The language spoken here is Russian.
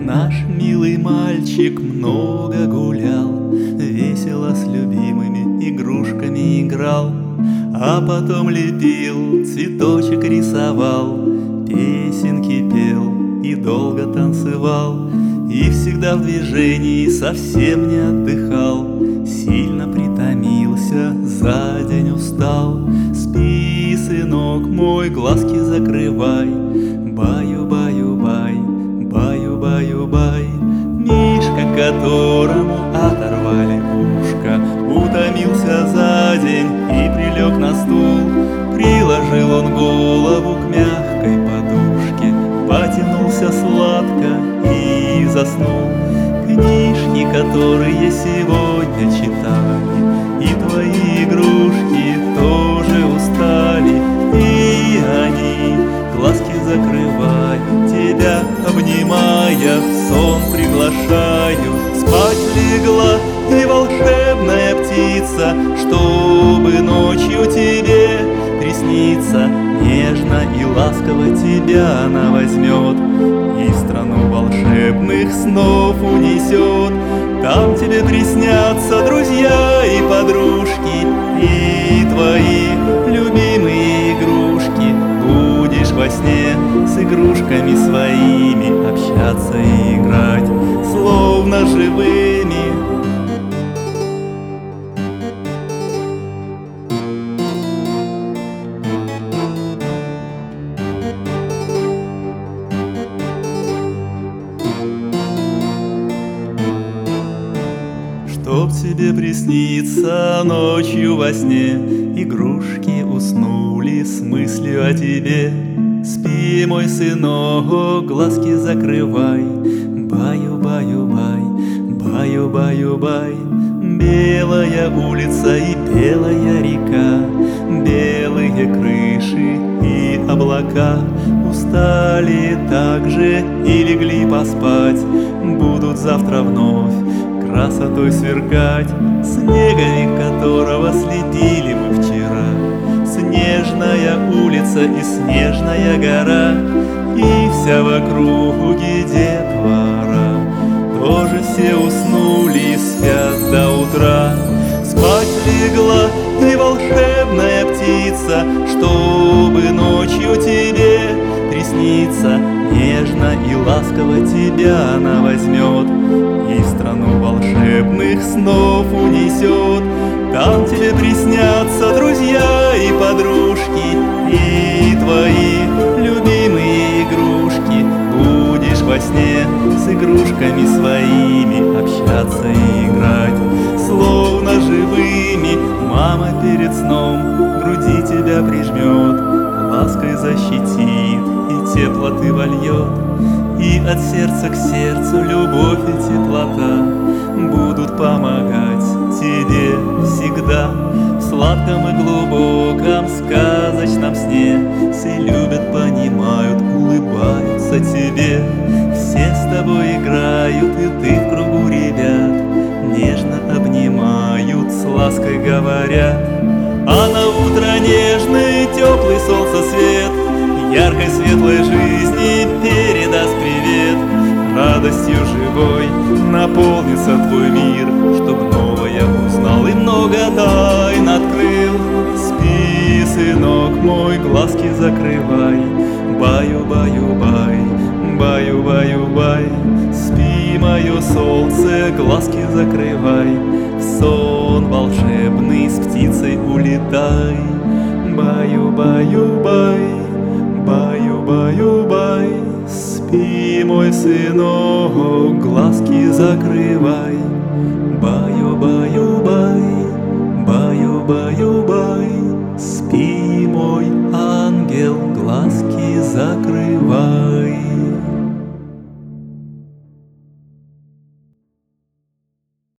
Наш милый мальчик много гулял, Весело с любимыми игрушками играл, А потом лепил, цветочек рисовал, Песенки пел и долго танцевал, И всегда в движении совсем не отдыхал, Сильно притомился, за день устал. Спи, сынок мой, глазки закрывай, Баю-баю-бай, баю-баю-бай. Мишка, которому оторвали ушко, Утомился за день и прилег на стул. Приложил он голову к мягкой подушке, Потянулся сладко и заснул. Книжки, которые сегодня читали, И твои игрушки тоже устали, И они глазки закрывают, Тебя обнимая, в сон приглашаю. Спать легла и волшебная птица, Чтобы ночью тебе присниться, Нежно и ласково тебя она возьмет И в страну волшебных снов унесет. Там тебе приснятся друзья и подружки, И твои любимые игрушки. Будешь во сне с игрушками своими Общаться и играть, словно живыми. Тебе присниться ночью во сне, Игрушки уснули с мыслью о тебе. Спи, мой сынок, глазки закрывай, Баю-баю-бай, баю-баю-бай. Белая улица и белая река, Белые крыши и облака. Устали также и легли поспать, Будут завтра вновь красотой сверкать, Снеговик которого следили мы вчера. Снежная улица и снежная гора, И вся в округе детвора. Тоже все уснули и спят до утра. Спать легла и волшебная птица, Чтобы ночью тебе присниться, Нежно и ласково тебя она возьмет И в страну волшебных снов унесет. Там тебе приснятся друзья и подружки, И твои любимые игрушки. Будешь во сне с игрушками своими Общаться и играть, словно живыми. Мама перед сном груди тебя прижмет, Лаской защитит теплоты вольет, И от сердца к сердцу любовь и теплота Будут помогать тебе всегда. В сладком и глубоком сказочном сне Все любят, понимают, улыбаются тебе. Все с тобой играют, и ты в кругу ребят Нежно обнимают, с лаской говорят. А на утро нежный, Яркой светлой жизни передаст привет. Радостью живой наполнится твой мир Чтоб новое узнал и много тайн открыл. Спи, сынок мой, глазки закрывай. Баю-баю-бай, баю-баю-бай Спи, мое солнце, глазки закрывай. Сон волшебный с птицей улетай. Баю-баю-бай, Спи, мой сынок, глазки закрывай. Баю-баю